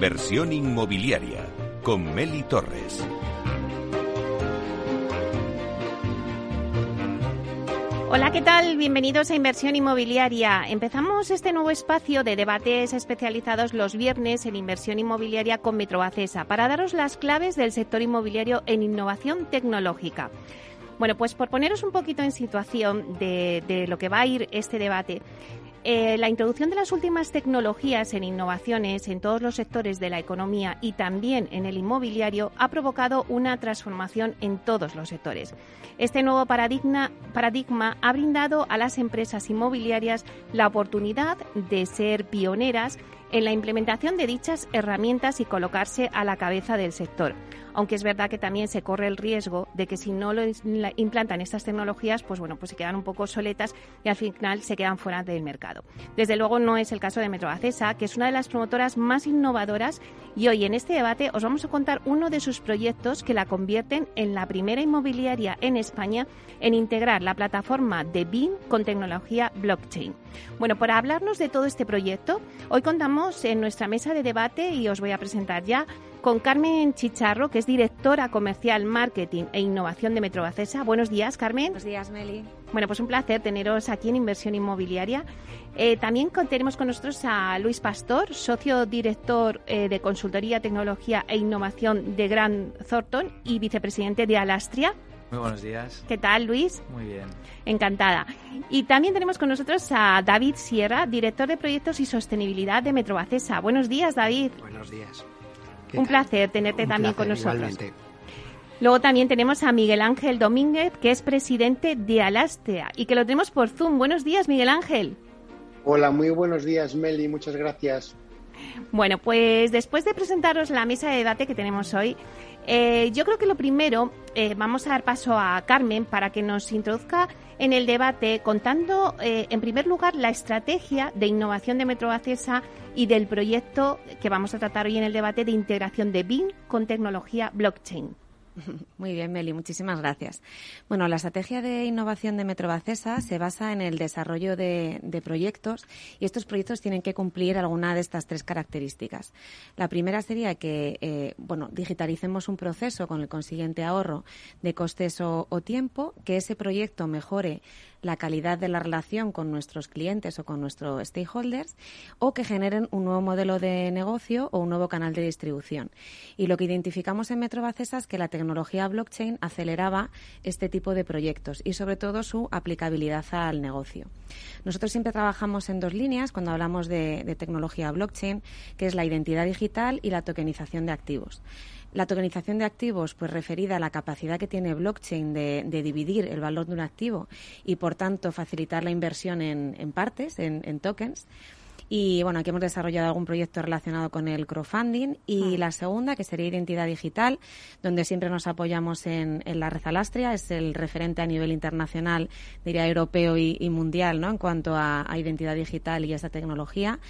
Inversión inmobiliaria con Meli Torres. Hola, ¿qué tal? Bienvenidos a Inversión Inmobiliaria. Empezamos este nuevo espacio de debates especializados los viernes en inversión inmobiliaria con Metrobacesa para daros las claves del sector inmobiliario en innovación tecnológica. Bueno, pues por poneros un poquito en situación de lo que va a ir este debate, eh, la introducción de las últimas tecnologías en innovaciones en todos los sectores de la economía y también en el inmobiliario ha provocado una transformación en todos los sectores. Este nuevo paradigma, paradigma ha brindado a las empresas inmobiliarias la oportunidad de ser pioneras en la implementación de dichas herramientas y colocarse a la cabeza del sector aunque es verdad que también se corre el riesgo de que si no lo implantan estas tecnologías, pues bueno, pues se quedan un poco soletas y al final se quedan fuera del mercado. Desde luego no es el caso de Metroacesa, que es una de las promotoras más innovadoras y hoy en este debate os vamos a contar uno de sus proyectos que la convierten en la primera inmobiliaria en España en integrar la plataforma de BIM con tecnología blockchain. Bueno, para hablarnos de todo este proyecto, hoy contamos en nuestra mesa de debate y os voy a presentar ya con Carmen Chicharro, que es directora comercial, marketing e innovación de Metrobacesa. Buenos días, Carmen. Buenos días, Meli. Bueno, pues un placer teneros aquí en Inversión Inmobiliaria. Eh, también tenemos con nosotros a Luis Pastor, socio director eh, de Consultoría, Tecnología e Innovación de Gran Thornton y vicepresidente de Alastria. Muy buenos días. ¿Qué tal, Luis? Muy bien. Encantada. Y también tenemos con nosotros a David Sierra, director de Proyectos y Sostenibilidad de Metrobacesa. Buenos días, David. Buenos días. Un placer tenerte también con nosotros. Igualmente. Luego también tenemos a Miguel Ángel Domínguez, que es presidente de Alastea y que lo tenemos por Zoom. Buenos días, Miguel Ángel. Hola, muy buenos días, Meli. Muchas gracias. Bueno, pues después de presentaros la mesa de debate que tenemos hoy, eh, yo creo que lo primero, eh, vamos a dar paso a Carmen para que nos introduzca en el debate contando, eh, en primer lugar, la estrategia de innovación de Metro Acesa y del proyecto que vamos a tratar hoy en el debate de integración de BIM con tecnología blockchain. Muy bien, Meli, muchísimas gracias. Bueno, la estrategia de innovación de Metrobacesa se basa en el desarrollo de, proyectos y estos proyectos tienen que cumplir alguna de estas tres características. La primera sería que, eh, bueno, digitalicemos un proceso con el consiguiente ahorro de costes o tiempo, que ese proyecto mejore la calidad de la relación con nuestros clientes o con nuestros stakeholders o que generen un nuevo modelo de negocio o un nuevo canal de distribución. Y lo que identificamos en Metrobacesa es que la tecnología blockchain aceleraba este tipo de proyectos y sobre todo su aplicabilidad al negocio. Nosotros siempre trabajamos en dos líneas cuando hablamos de, de tecnología blockchain, que es la identidad digital y la tokenización de activos. La tokenización de activos, pues referida a la capacidad que tiene blockchain de, dividir el valor de un activo y, por tanto, facilitar la inversión en, partes, en tokens. Y bueno, aquí hemos desarrollado algún proyecto relacionado con el crowdfunding. Y ah. la segunda, que sería identidad digital, donde siempre nos apoyamos en, la red Alastria, es el referente a nivel internacional, diría europeo y, mundial, ¿no? En cuanto a, identidad digital y esa tecnología,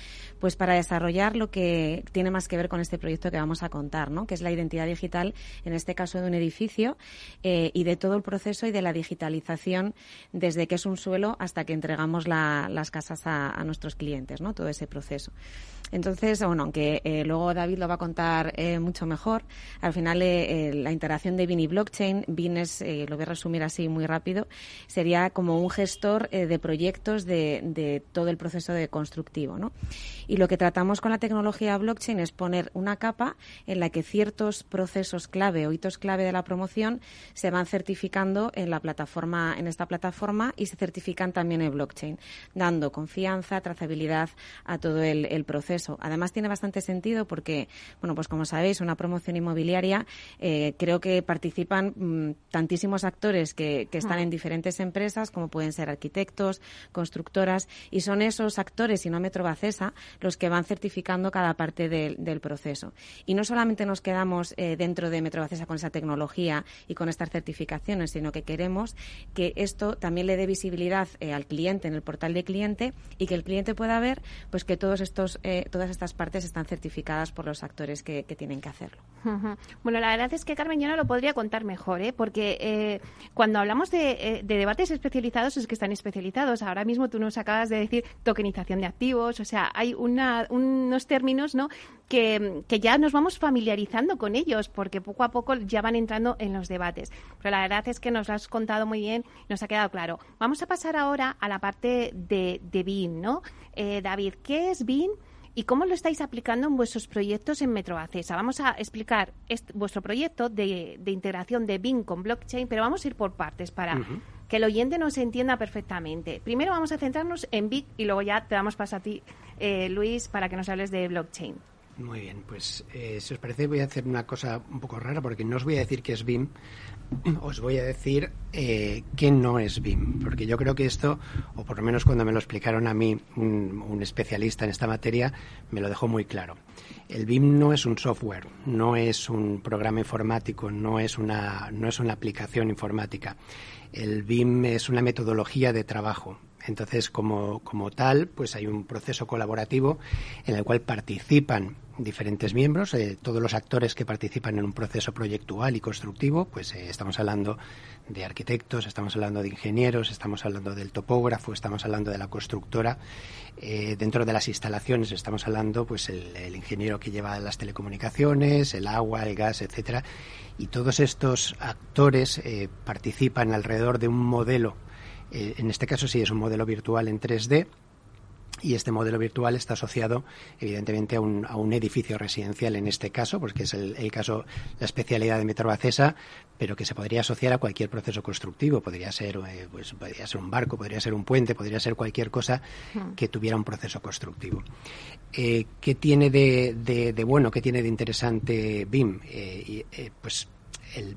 pues para desarrollar lo que tiene más que ver con este proyecto que vamos a contar, ¿no? Que es la identidad digital, en este caso de un edificio, eh, y de todo el proceso y de la digitalización desde que es un suelo hasta que entregamos las casas a, a nuestros clientes, ¿no? Todo ese proceso. Entonces, bueno, aunque eh, luego David lo va a contar eh, mucho mejor, al final eh, la interacción de BIN y blockchain, BIN es, lo voy a resumir así muy rápido, sería como un gestor de proyectos de, todo el proceso de constructivo. ¿no? Y lo que tratamos con la tecnología blockchain es poner una capa en la que ciertos procesos clave o hitos clave de la promoción se van certificando en la plataforma, en esta plataforma y se certifican también en blockchain, dando confianza, trazabilidad a todo el, proceso. Además, tiene bastante sentido porque, bueno, pues como sabéis, una promoción inmobiliaria eh, creo que participan mm, tantísimos actores que, están en diferentes empresas, como pueden ser arquitectos, constructoras, y son esos actores, y no Metrobacesa, los que van certificando cada parte del proceso. Y no solamente nos quedamos eh, dentro de Metrobacesa con esa tecnología y con estas certificaciones, sino que queremos que esto también le dé visibilidad eh, al cliente en el portal de cliente y que el cliente pueda ver pues que todos estos, eh, todas estas partes están certificadas por los actores que, tienen que hacerlo. Bueno, la verdad es que Carmen yo no lo podría contar mejor, ¿eh? porque eh, cuando hablamos de, debates especializados es que están especializados. Ahora mismo tú nos acabas de decir tokenización de activos, o sea, hay una, unos términos ¿no? que, ya nos vamos familiarizando con ellos, porque poco a poco ya van entrando en los debates. Pero la verdad es que nos lo has contado muy bien, nos ha quedado claro. Vamos a pasar ahora a la parte de, de BIM, ¿no? Eh, David, ¿qué es BIM? ¿Y cómo lo estáis aplicando en vuestros proyectos en Metrobacesa? Vamos a explicar vuestro proyecto de, integración de BIM con blockchain, pero vamos a ir por partes para que el oyente nos entienda perfectamente. Primero vamos a centrarnos en BIM y luego ya te damos paso a ti, eh, Luis, para que nos hables de blockchain. Muy bien, pues eh, si os parece voy a hacer una cosa un poco rara porque no os voy a decir que es BIM, os voy a decir eh, que no es BIM, porque yo creo que esto, o por lo menos cuando me lo explicaron a mí un, especialista en esta materia, me lo dejó muy claro. El BIM no es un software, no es un programa informático, no es una, no es una aplicación informática. El BIM es una metodología de trabajo, entonces, como, como, tal, pues hay un proceso colaborativo en el cual participan diferentes miembros, eh, todos los actores que participan en un proceso proyectual y constructivo, pues eh, estamos hablando de arquitectos, estamos hablando de ingenieros, estamos hablando del topógrafo, estamos hablando de la constructora. Eh, dentro de las instalaciones estamos hablando, pues el, el, ingeniero que lleva las telecomunicaciones, el agua, el gas, etcétera. Y todos estos actores participan alrededor de un modelo eh, en este caso sí es un modelo virtual en 3D y este modelo virtual está asociado evidentemente a un, a un edificio residencial en este caso, porque es el, caso, la especialidad de Metrobacesa, pero que se podría asociar a cualquier proceso constructivo. Podría ser, eh, pues, podría ser un barco, podría ser un puente, podría ser cualquier cosa hmm. que tuviera un proceso constructivo. Eh, ¿Qué tiene de, de, bueno, qué tiene de interesante BIM? pues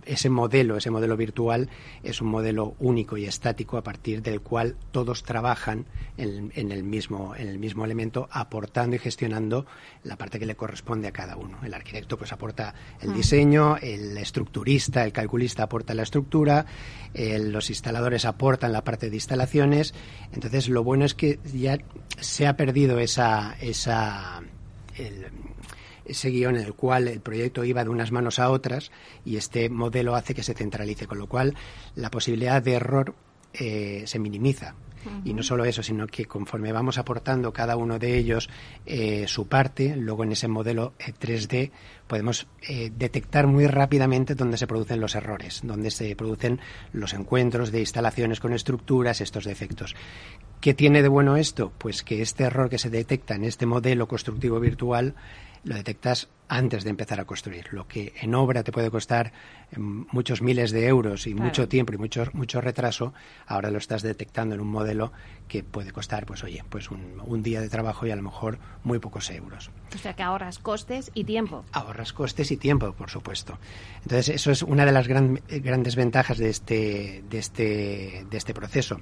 ese modelo, ese modelo virtual, es un modelo único y estático a partir del cual todos trabajan en, el, mismo, en el mismo elemento, aportando y gestionando la parte que le corresponde a cada uno. El arquitecto pues aporta el diseño, el estructurista, el calculista aporta la estructura, los instaladores aportan la parte de instalaciones. Entonces, lo bueno es que ya se ha perdido esa, esa ese guion en el cual el proyecto iba de unas manos a otras y este modelo hace que se centralice, con lo cual la posibilidad de error eh, se minimiza. Y no solo eso, sino que conforme vamos aportando cada uno de ellos eh, su parte, luego en ese modelo 3D eh, podemos detectar muy rápidamente dónde se producen los errores, dónde se producen los encuentros de instalaciones con estructuras, estos defectos. ¿Qué tiene de bueno esto? Pues que este error que se detecta en este modelo constructivo virtual lo detectas antes de empezar a construir. Lo que en obra te puede costar em, muchos miles de euros y mucho tiempo y mucho, mucho retraso, ahora lo estás detectando en un modelo que puede costar, pues oye, pues un, día de trabajo y a lo mejor muy pocos euros. O sea que ahorras costes y tiempo. Ahorras costes y tiempo, por supuesto. Entonces, eso es una de las grandes ventajas de este, de este, de este proceso.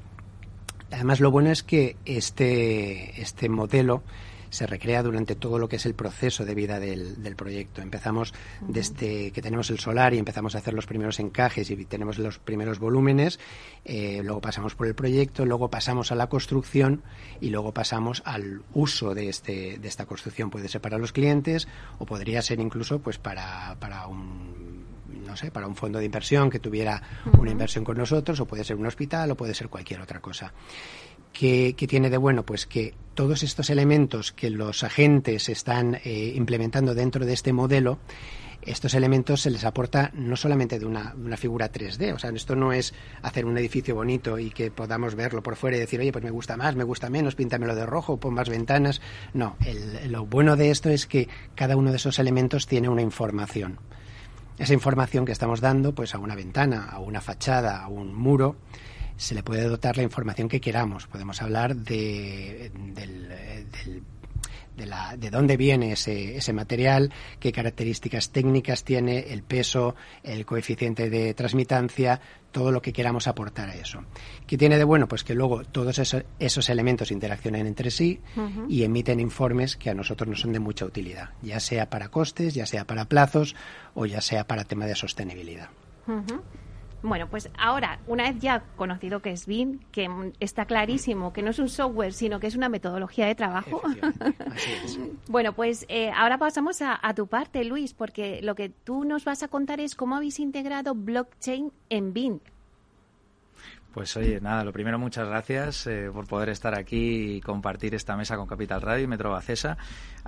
Además, lo bueno es que este, este modelo se recrea durante todo lo que es el proceso de vida del, proyecto. Empezamos desde que tenemos el solar y empezamos a hacer los primeros encajes y tenemos los primeros volúmenes, eh, luego pasamos por el proyecto, luego pasamos a la construcción y luego pasamos al uso de, este, de esta construcción. Puede ser para los clientes o podría ser incluso pues para, para un no sé, para un fondo de inversión que tuviera una inversión con nosotros, o puede ser un hospital, o puede ser cualquier otra cosa. ¿Qué, tiene de bueno? Pues que todos estos elementos que los agentes están eh, implementando dentro de este modelo, estos elementos se les aporta no solamente de una, figura 3D, o sea, esto no es hacer un edificio bonito y que podamos verlo por fuera y decir, oye, pues me gusta más, me gusta menos, píntamelo de rojo, pon más ventanas. No, lo bueno de esto es que cada uno de esos elementos tiene una información. Esa información que estamos dando, pues a una ventana, a una fachada, a un muro, se le puede dotar la información que queramos. Podemos hablar de, de, la, de dónde viene ese, ese material, qué características técnicas tiene, el peso, el coeficiente de transmitancia, todo lo que queramos aportar a eso. ¿Qué tiene de bueno? Pues que luego todos esos, esos elementos interaccionan entre sí y emiten informes que a nosotros nos son de mucha utilidad, ya sea para costes, ya sea para plazos o ya sea para tema de sostenibilidad. Bueno, pues ahora, una vez ya conocido que es BIM, que está clarísimo que no es un software, sino que es una metodología de trabajo. bueno, pues eh, ahora pasamos a, tu parte, Luis, porque lo que tú nos vas a contar es cómo habéis integrado blockchain en BIM. Pues oye, nada, lo primero, muchas gracias eh, por poder estar aquí y compartir esta mesa con Capital Radio y Metro Bacesa.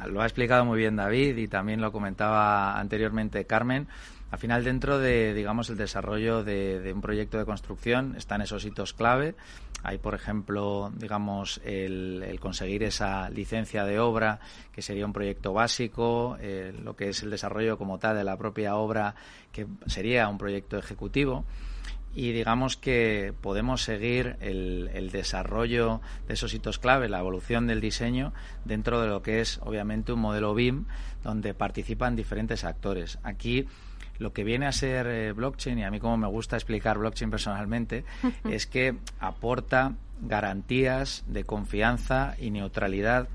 Lo ha explicado muy bien David y también lo comentaba anteriormente Carmen. Al final, dentro de, digamos, el desarrollo de, un proyecto de construcción están esos hitos clave. Hay, por ejemplo, digamos, el, conseguir esa licencia de obra, que sería un proyecto básico, eh, lo que es el desarrollo como tal de la propia obra, que sería un proyecto ejecutivo y digamos que podemos seguir el, desarrollo de esos hitos clave, la evolución del diseño dentro de lo que es obviamente un modelo BIM donde participan diferentes actores. Aquí lo que viene a ser eh, blockchain, y a mí como me gusta explicar blockchain personalmente, es que aporta garantías de confianza y neutralidad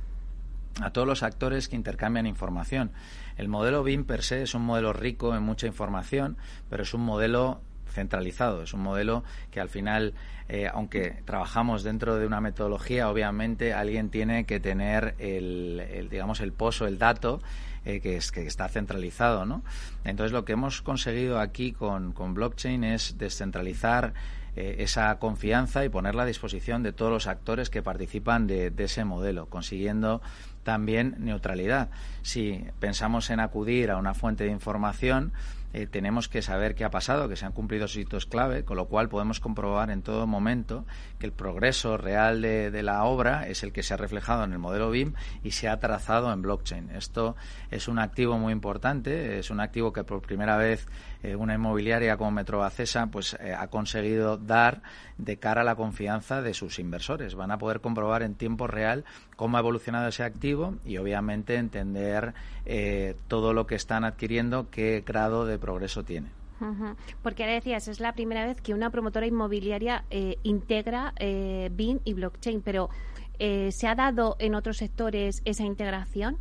a todos los actores que intercambian información. El modelo BIM per se es un modelo rico en mucha información, pero es un modelo centralizado. Es un modelo que al final, eh, aunque trabajamos dentro de una metodología, obviamente alguien tiene que tener el, digamos, el pozo, el dato eh, que, es, que está centralizado, ¿no? Entonces lo que hemos conseguido aquí con, con blockchain es descentralizar eh, esa confianza y ponerla a disposición de todos los actores que participan de, de ese modelo, consiguiendo también neutralidad. Si pensamos en acudir a una fuente de información, eh, tenemos que saber qué ha pasado, que se han cumplido hitos clave, con lo cual podemos comprobar en todo momento que el progreso real de, la obra es el que se ha reflejado en el modelo BIM y se ha trazado en blockchain. Esto es un activo muy importante, es un activo que por primera vez eh, una inmobiliaria como Metrobacesa pues eh, ha conseguido dar de cara a la confianza de sus inversores. Van a poder comprobar en tiempo real cómo ha evolucionado ese activo y obviamente entender todo lo que están adquiriendo, qué grado de progreso tiene. Porque decías, es la primera vez que una promotora inmobiliaria eh, integra eh, y blockchain, pero eh, ¿se ha dado en otros sectores esa integración?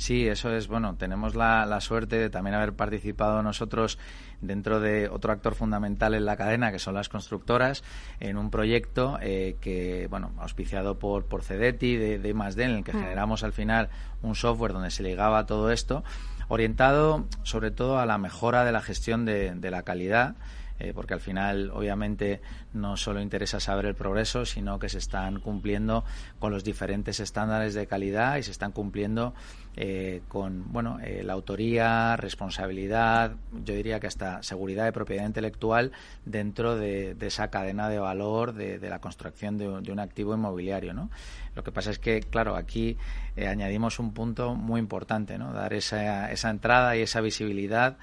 Sí, eso es, bueno, tenemos la, la, suerte de también haber participado nosotros dentro de otro actor fundamental en la cadena, que son las constructoras, en un proyecto eh, que, bueno, auspiciado por, por Cedeti, de, de D, en el que mm. generamos al final un software donde se ligaba todo esto orientado sobre todo a la mejora de la gestión de, de la calidad eh, porque al final obviamente no solo interesa saber el progreso, sino que se están cumpliendo con los diferentes estándares de calidad y se están cumpliendo eh, con bueno eh, la autoría, responsabilidad, yo diría que hasta seguridad de propiedad intelectual dentro de, esa cadena de valor de, la construcción de, un activo inmobiliario, ¿no? Lo que pasa es que, claro, aquí añadimos un punto muy importante, ¿no? Dar esa, esa entrada y esa visibilidad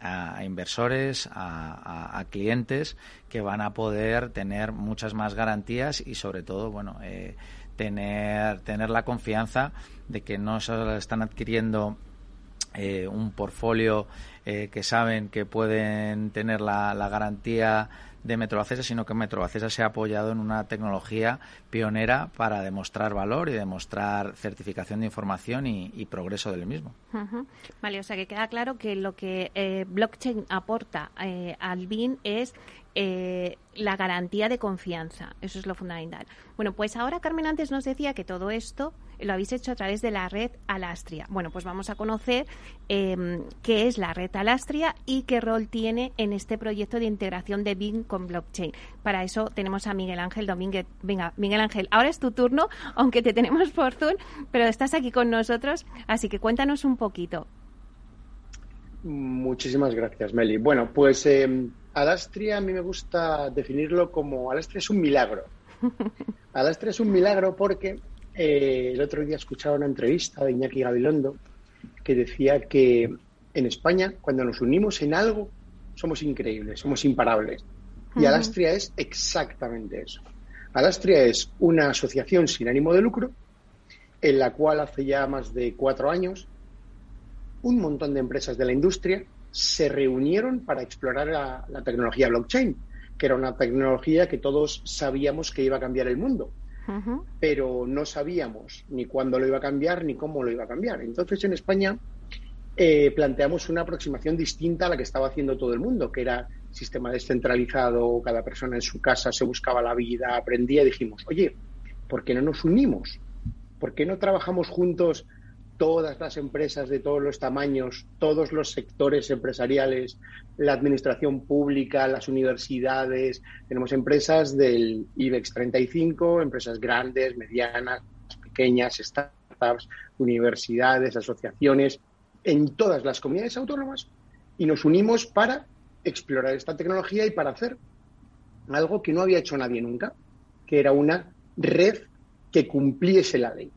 a, inversores, a, clientes que van a poder tener muchas más garantías y sobre todo, bueno, eh, tener, tener la confianza de que no solo están adquiriendo eh, un portfolio eh, que saben que pueden tener la, la garantía de Metrobacesa, sino que Metrobacesa se ha apoyado en una tecnología pionera para demostrar valor y demostrar certificación de información y, progreso del mismo. Vale, o sea que queda claro que lo que eh, blockchain aporta eh, al BIN es eh, la garantía de confianza. Eso es lo fundamental. Bueno, pues ahora Carmen antes nos decía que todo esto lo habéis hecho a través de la red Alastria. Bueno, pues vamos a conocer em, qué es la red Alastria y qué rol tiene en este proyecto de integración de BIM con blockchain. Para eso tenemos a Miguel Ángel Domínguez. Venga, Miguel Ángel, ahora es tu turno, aunque te tenemos por Zoom, pero estás aquí con nosotros, así que cuéntanos un poquito. Muchísimas gracias, Meli. Bueno, pues eh, Alastria a mí me gusta definirlo como Alastria es un milagro. Alastria es un milagro porque eh, el otro día escuchaba una entrevista de Iñaki Gabilondo que decía que en España, cuando nos unimos en algo, somos increíbles, somos imparables. Y Alastria es exactamente eso. Alastria es una asociación sin ánimo de lucro en la cual hace ya más de cuatro años un montón de empresas de la industria se reunieron para explorar la, tecnología blockchain, que era una tecnología que todos sabíamos que iba a cambiar el mundo, pero no sabíamos ni cuándo lo iba a cambiar ni cómo lo iba a cambiar. Entonces en España eh, planteamos una aproximación distinta a la que estaba haciendo todo el mundo, que era sistema descentralizado, cada persona en su casa se buscaba la vida, aprendía y dijimos, oye, ¿por qué no nos unimos? ¿Por qué no trabajamos juntos todas las empresas de todos los tamaños, todos los sectores empresariales, la administración pública, las universidades. Tenemos empresas del IBEX 35, empresas grandes, medianas, pequeñas, startups, universidades, asociaciones, en todas las comunidades autónomas y nos unimos para explorar esta tecnología y para hacer algo que no había hecho nadie nunca, que era una red que cumpliese la ley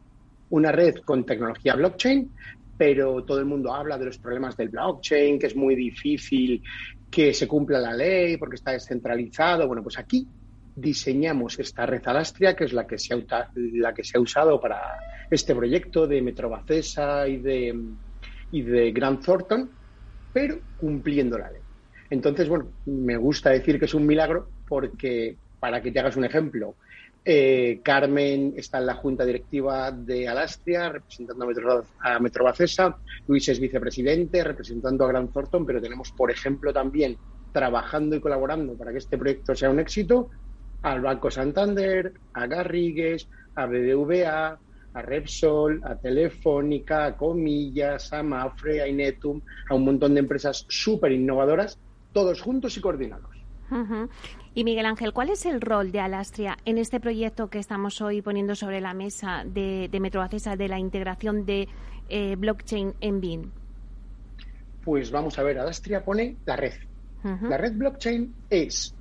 una red con tecnología blockchain, pero todo el mundo habla de los problemas del blockchain, que es muy difícil que se cumpla la ley porque está descentralizado. Bueno, pues aquí diseñamos esta red alastria, que es la que se ha, la que se ha usado para este proyecto de Metrobacesa y de, y de Grant Thornton, pero cumpliendo la ley. Entonces, bueno, me gusta decir que es un milagro porque, para que te hagas un ejemplo, eh, Carmen está en la junta directiva de Alastria, representando a, Metrobacesa. Luis es vicepresidente, representando a Gran Thornton, pero tenemos, por ejemplo, también trabajando y colaborando para que este proyecto sea un éxito al Banco Santander, a Garrigues, a BBVA, a Repsol, a Telefónica, a Comillas, a Mafre, a Inetum, a un montón de empresas súper innovadoras, todos juntos y coordinados. Y Miguel Ángel, ¿cuál es el rol de Alastria en este proyecto que estamos hoy poniendo sobre la mesa de, de Metrobacesa de la integración de eh, blockchain en BIN? Pues vamos a ver, Alastria pone la red. La red blockchain es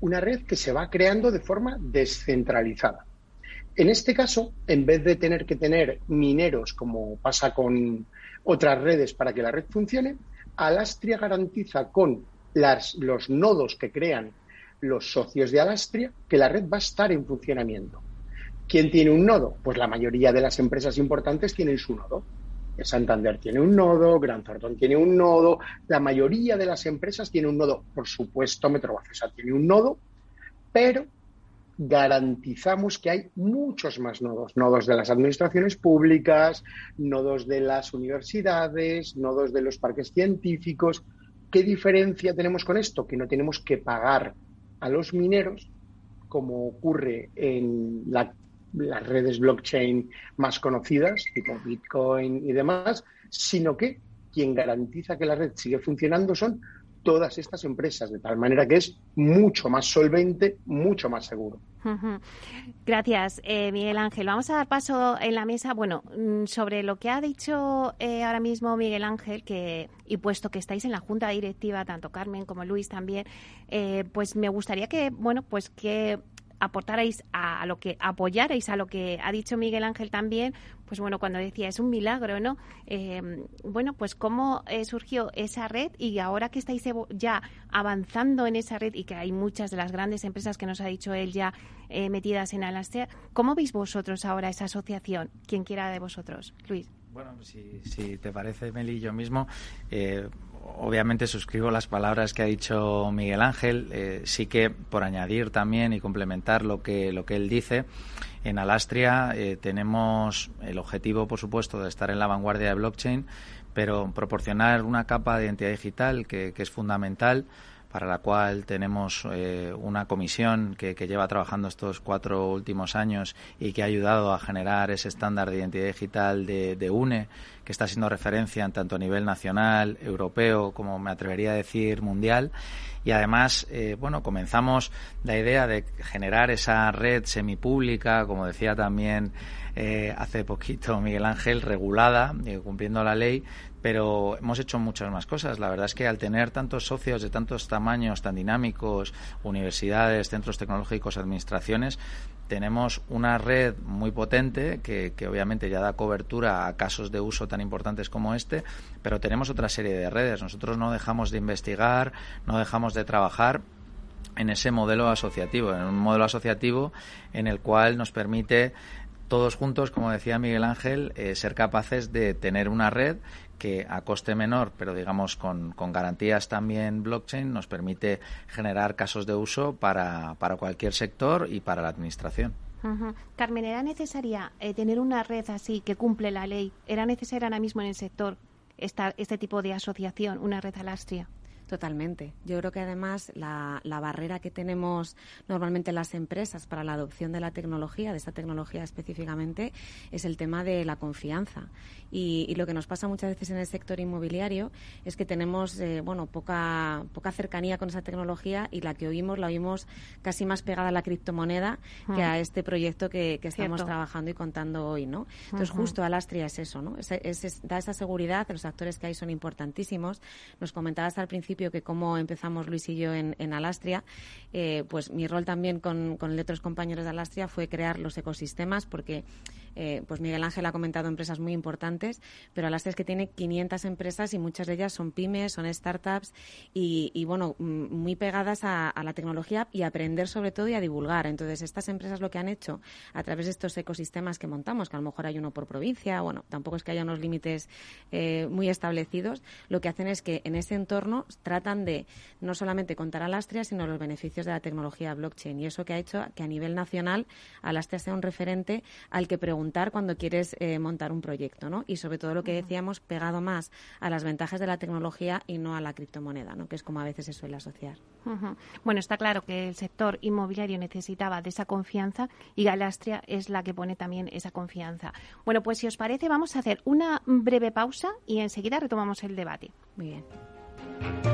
una red que se va creando de forma descentralizada. En este caso, en vez de tener que tener mineros como pasa con otras redes para que la red funcione, Alastria garantiza con las, los nodos que crean los socios de Alastria que la red va a estar en funcionamiento. ¿Quién tiene un nodo? Pues la mayoría de las empresas importantes tienen su nodo. Santander tiene un nodo, Gran Thornton tiene un nodo, la mayoría de las empresas tiene un nodo. Por supuesto, Metrobacesa tiene un nodo, pero garantizamos que hay muchos más nodos, nodos de las administraciones públicas, nodos de las universidades, nodos de los parques científicos. ¿Qué diferencia tenemos con esto? Que no tenemos que pagar a los mineros, como ocurre en las redes blockchain más conocidas, tipo Bitcoin y demás, sino que quien garantiza que la red sigue funcionando son todas estas empresas, de tal manera que es mucho más solvente, mucho más seguro. Gracias, eh, Miguel Ángel. Vamos a dar paso en la mesa, bueno, mm, sobre lo que ha dicho eh, ahora mismo Miguel Ángel, que y puesto que estáis en la junta directiva, tanto Carmen como Luis también, eh, pues me gustaría que, bueno, pues que aportarais a, lo que apoyarais a lo que ha dicho Miguel Ángel también, pues bueno, cuando decía es un milagro, ¿no? Eh, bueno, pues cómo eh, surgió esa red y ahora que estáis ya avanzando en esa red y que hay muchas de las grandes empresas que nos ha dicho él ya eh, metidas en Alastea, ¿cómo veis vosotros ahora esa asociación? Quien quiera de vosotros, Luis. Bueno, si, si te parece, Meli, yo mismo, obviamente suscribo las palabras que ha dicho Miguel Ángel. Eh, sí que por añadir también y complementar lo que, lo que él dice, en Alastria eh, tenemos el objetivo, por supuesto, de estar en la vanguardia de blockchain, pero proporcionar una capa de identidad digital que, que es fundamental para la cual tenemos eh, una comisión que, lleva trabajando estos cuatro últimos años y que ha ayudado a generar ese estándar de identidad digital de, UNE, que está siendo referencia tanto a nivel nacional, europeo, como me atrevería a decir mundial. Y además, eh, bueno, comenzamos la idea de generar esa red semipública, como decía también eh, hace poquito Miguel Ángel, regulada, cumpliendo la ley, pero hemos hecho muchas más cosas. La verdad es que al tener tantos socios de tantos tamaños, tan dinámicos, universidades, centros tecnológicos, administraciones, tenemos una red muy potente que, obviamente ya da cobertura a casos de uso tan importantes como este, pero tenemos otra serie de redes. Nosotros no dejamos de investigar, no dejamos de trabajar en ese modelo asociativo, en un modelo asociativo en el cual nos permite todos juntos, como decía Miguel Ángel, eh, ser capaces de tener una red que a coste menor, pero digamos con, con, garantías también blockchain, nos permite generar casos de uso para, para cualquier sector y para la administración. Carmen, ¿era necesaria eh, tener una red así que cumple la ley? ¿Era necesaria ahora mismo en el sector esta, este tipo de asociación, una red alastria? Totalmente. Yo creo que además la, barrera que tenemos normalmente las empresas para la adopción de la tecnología, de esta tecnología específicamente, es el tema de la confianza. Y, lo que nos pasa muchas veces en el sector inmobiliario es que tenemos eh, bueno poca poca cercanía con esa tecnología y la que oímos la oímos casi más pegada a la criptomoneda que a este proyecto que, estamos trabajando y contando hoy, ¿no? Entonces justo Alastria es eso, ¿no? Es, da esa seguridad, los actores que hay son importantísimos. Nos comentabas al principio que cómo empezamos Luis y yo en, Alastria, eh, pues mi rol también con, con otros compañeros de Alastria fue crear los ecosistemas porque eh, pues Miguel Ángel ha comentado empresas muy importantes, pero Alastria es que tiene 500 empresas y muchas de ellas son pymes, son startups y, bueno, muy pegadas a, la tecnología y a aprender sobre todo y a divulgar. Entonces, estas empresas lo que han hecho a través de estos ecosistemas que montamos, que a lo mejor hay uno por provincia, bueno, tampoco es que haya unos límites eh, muy establecidos, lo que hacen es que en ese entorno tratan de no solamente contar Alastria, sino los beneficios de la tecnología blockchain. Y eso que ha hecho que a nivel nacional Alastria sea un referente al que preguntar cuando quieres eh, montar un proyecto, ¿no? Y sobre todo lo que decíamos, pegado más a las ventajas de la tecnología y no a la criptomoneda, ¿no? Que es como a veces se suele asociar. Bueno, está claro que el sector inmobiliario necesitaba de esa confianza y Galastria es la que pone también esa confianza. Bueno, pues si os parece, vamos a hacer una breve pausa y enseguida retomamos el debate. Muy bien.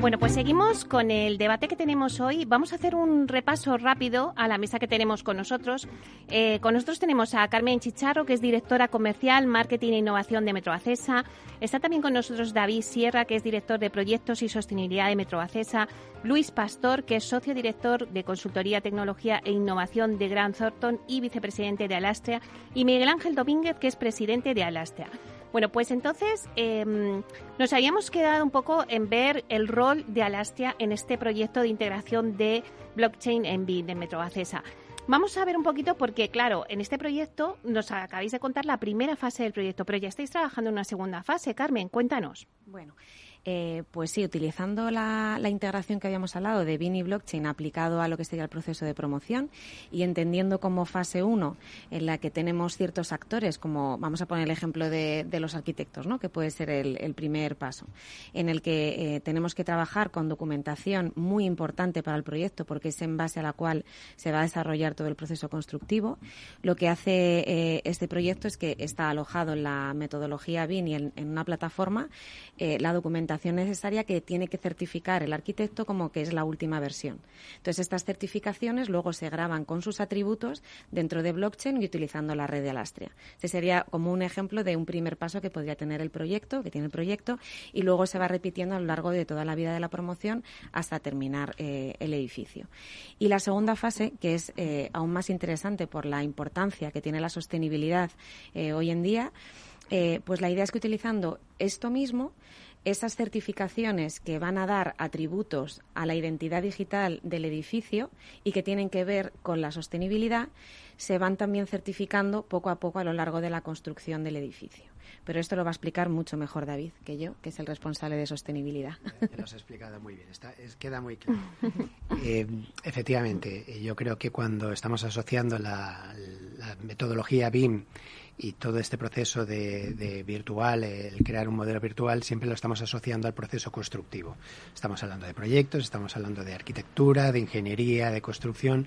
Bueno, pues seguimos con el debate que tenemos hoy. Vamos a hacer un repaso rápido a la mesa que tenemos con nosotros. Eh, con nosotros tenemos a Carmen Chicharro, que es directora comercial, marketing e innovación de Metroacesa. Está también con nosotros David Sierra, que es director de proyectos y sostenibilidad de Metroacesa. Luis Pastor, que es socio director de consultoría, tecnología e innovación de Grant Thornton y vicepresidente de Alastria. Y Miguel Ángel Domínguez, que es presidente de Alastria. Bueno, pues entonces em, nos habíamos quedado un poco en ver el rol de Alastia en este proyecto de integración de blockchain en BIM de Metroacesa. Vamos a ver un poquito porque, claro, en este proyecto nos acabáis de contar la primera fase del proyecto, pero ya estáis trabajando en una segunda fase. Carmen, cuéntanos. Bueno, eh, pues sí, utilizando la, integración que habíamos hablado de BIN y blockchain aplicado a lo que sería el proceso de promoción y entendiendo como fase 1 en la que tenemos ciertos actores, como vamos a poner el ejemplo de, los arquitectos, ¿no? que puede ser el, primer paso, en el que eh, tenemos que trabajar con documentación muy importante para el proyecto porque es en base a la cual se va a desarrollar todo el proceso constructivo. Lo que hace eh, este proyecto es que está alojado en la metodología BIN y en, en una plataforma la documentación necesaria que tiene que certificar el arquitecto como que es la última versión. Entonces, estas certificaciones luego se graban con sus atributos dentro de blockchain y utilizando la red de Alastria. Este sería como un ejemplo de un primer paso que podría tener el proyecto, que tiene el proyecto, y luego se va repitiendo a lo largo de toda la vida de la promoción hasta terminar eh, el edificio. Y la segunda fase, que es eh, aún más interesante por la importancia que tiene la sostenibilidad eh, hoy en día, pues la idea es que utilizando esto mismo esas certificaciones que van a dar atributos a la identidad digital del edificio y que tienen que ver con la sostenibilidad, se van también certificando poco a poco a lo largo de la construcción del edificio. Pero esto lo va a explicar mucho mejor David que yo, que es el responsable de sostenibilidad. lo has explicado muy bien, queda muy claro. Eh, efectivamente, eh, yo creo que cuando estamos asociando la, la metodología BIM y todo este proceso de, virtual, el crear un modelo virtual, siempre lo estamos asociando al proceso constructivo. Estamos hablando de proyectos, estamos hablando de arquitectura, de ingeniería, de construcción,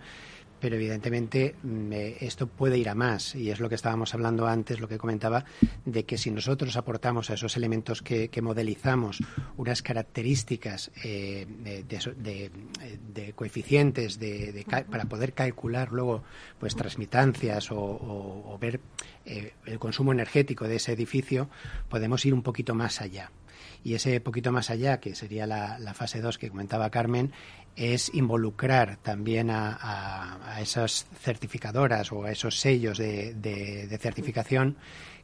pero evidentemente mm, eh, esto puede ir a más. Y es lo que estábamos hablando antes, lo que comentaba, de que si nosotros aportamos a esos elementos que, modelizamos unas características eh, de, coeficientes para poder calcular luego pues transmitancias o, ver eh, el consumo energético de ese edificio, podemos ir un poquito más allá y ese poquito más allá, que sería la, fase 2 que comentaba Carmen, es involucrar también a, esas certificadoras o a esos sellos de, de certificación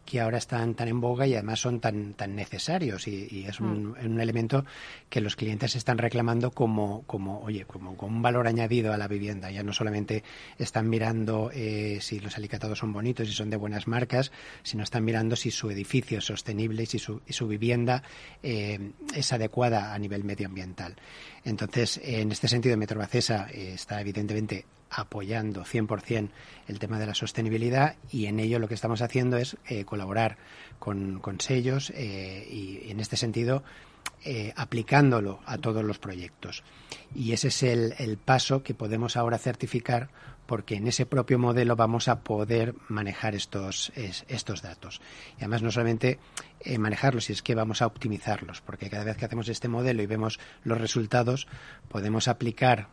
que ahora están tan en boga y además son tan, tan necesarios y, es un, mm. un, elemento que los clientes están reclamando como, como oye, como, un valor añadido a la vivienda. Ya no solamente están mirando eh, si los alicatados son bonitos y son de buenas marcas, sino están mirando si su edificio es sostenible y si su, y su vivienda eh, es adecuada a nivel medioambiental. Entonces, en este sentido, Metrobacesa eh, está evidentemente apoyando 100% el tema de la sostenibilidad y en ello lo que estamos haciendo es eh, colaborar con, sellos eh, y en este sentido eh, aplicándolo a todos los proyectos. Y ese es el, paso que podemos ahora certificar porque en ese propio modelo vamos a poder manejar estos, estos datos. Y además no solamente manejarlos, sino es que vamos a optimizarlos, porque cada vez que hacemos este modelo y vemos los resultados, podemos aplicar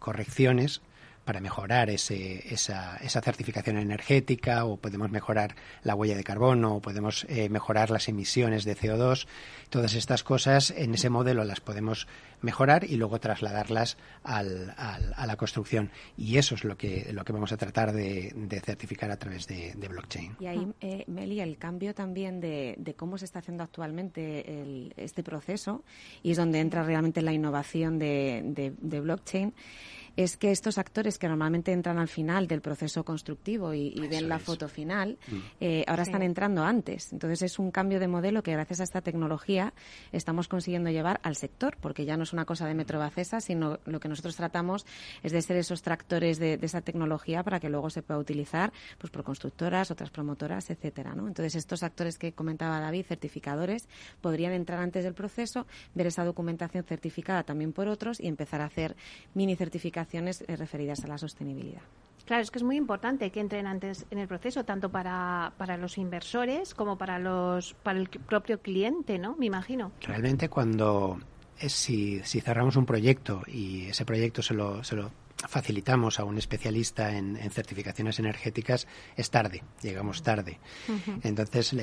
correcciones para mejorar ese, esa, esa, certificación energética o podemos mejorar la huella de carbono o podemos eh, mejorar las emisiones de CO2. Todas estas cosas en ese modelo las podemos mejorar y luego trasladarlas al, a la construcción. Y eso es lo que, lo que vamos a tratar de, certificar a través de, blockchain. Y ahí, eh, Meli, el cambio también de, cómo se está haciendo actualmente este proceso y es donde entra realmente la innovación de blockchain es que estos actores que normalmente entran al final del proceso constructivo y, ven la foto final, mm. eh, ahora están entrando antes. Entonces es un cambio de modelo que gracias a esta tecnología estamos consiguiendo llevar al sector, porque ya no es una cosa de Metrobacesa, sino lo que nosotros tratamos es de ser esos tractores de, esa tecnología para que luego se pueda utilizar pues por constructoras, otras promotoras, etcétera. ¿no? Entonces estos actores que comentaba David, certificadores, podrían entrar antes del proceso, ver esa documentación certificada también por otros y empezar a hacer mini certificaciones innovaciones eh, referidas a la sostenibilidad. Claro, es que es muy importante que entren antes en el proceso, tanto para, para los inversores como para, los, para el propio cliente, ¿no? Me imagino. Realmente cuando si, si cerramos un proyecto y ese proyecto se lo, se lo facilitamos a un especialista en, certificaciones energéticas es tarde, llegamos tarde. Entonces,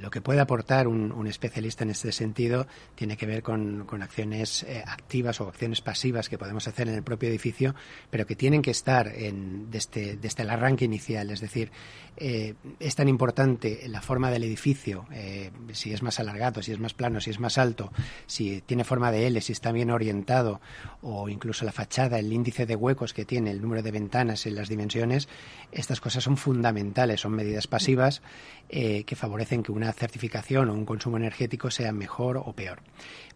lo que puede aportar un, especialista en este sentido tiene que ver con, acciones eh, activas o acciones pasivas que podemos hacer en el propio edificio, pero que tienen que estar en, desde, desde el arranque inicial. Es decir, eh, es tan importante la forma del edificio, eh, si es más alargado, si es más plano, si es más alto, si tiene forma de L, si está bien orientado, o incluso la fachada, el índice de huecos que tiene, el número de ventanas y las dimensiones, estas cosas son fundamentales, son medidas pasivas eh, que favorecen que una certificación o un consumo energético sea mejor o peor.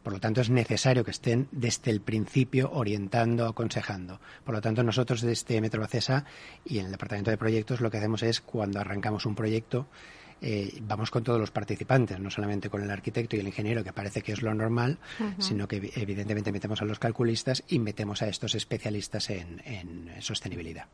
Por lo tanto, es necesario que estén desde el principio orientando, aconsejando. Por lo tanto, nosotros desde Metro Bacesa y en el Departamento de Proyectos lo que hacemos es cuando arrancamos un proyecto, eh, vamos con todos los participantes, no solamente con el arquitecto y el ingeniero, que parece que es lo normal, sino que evidentemente metemos a los calculistas y metemos a estos especialistas en, sostenibilidad.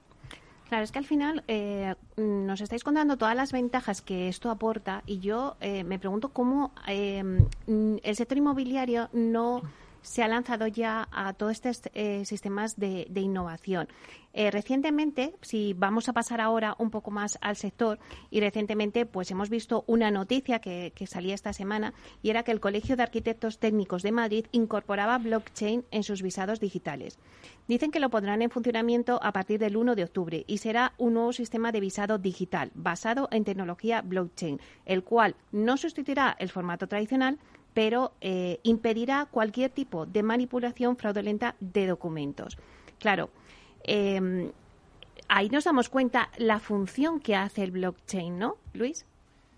Claro, es que al final eh, nos estáis contando todas las ventajas que esto aporta y yo eh, me pregunto cómo el sector inmobiliario no se ha lanzado ya a todos estos eh, sistemas de, innovación. Eh, recientemente, si vamos a pasar ahora un poco más al sector, y recientemente pues hemos visto una noticia que, salía esta semana y era que el Colegio de Arquitectos Técnicos de Madrid incorporaba blockchain en sus visados digitales. Dicen que lo pondrán en funcionamiento a partir del 1 de octubre y será un nuevo sistema de visado digital basado en tecnología blockchain, el cual no sustituirá el formato tradicional, pero eh, impedirá cualquier tipo de manipulación fraudulenta de documentos. Claro, em, ahí nos damos cuenta la función que hace el blockchain, ¿no, Luis?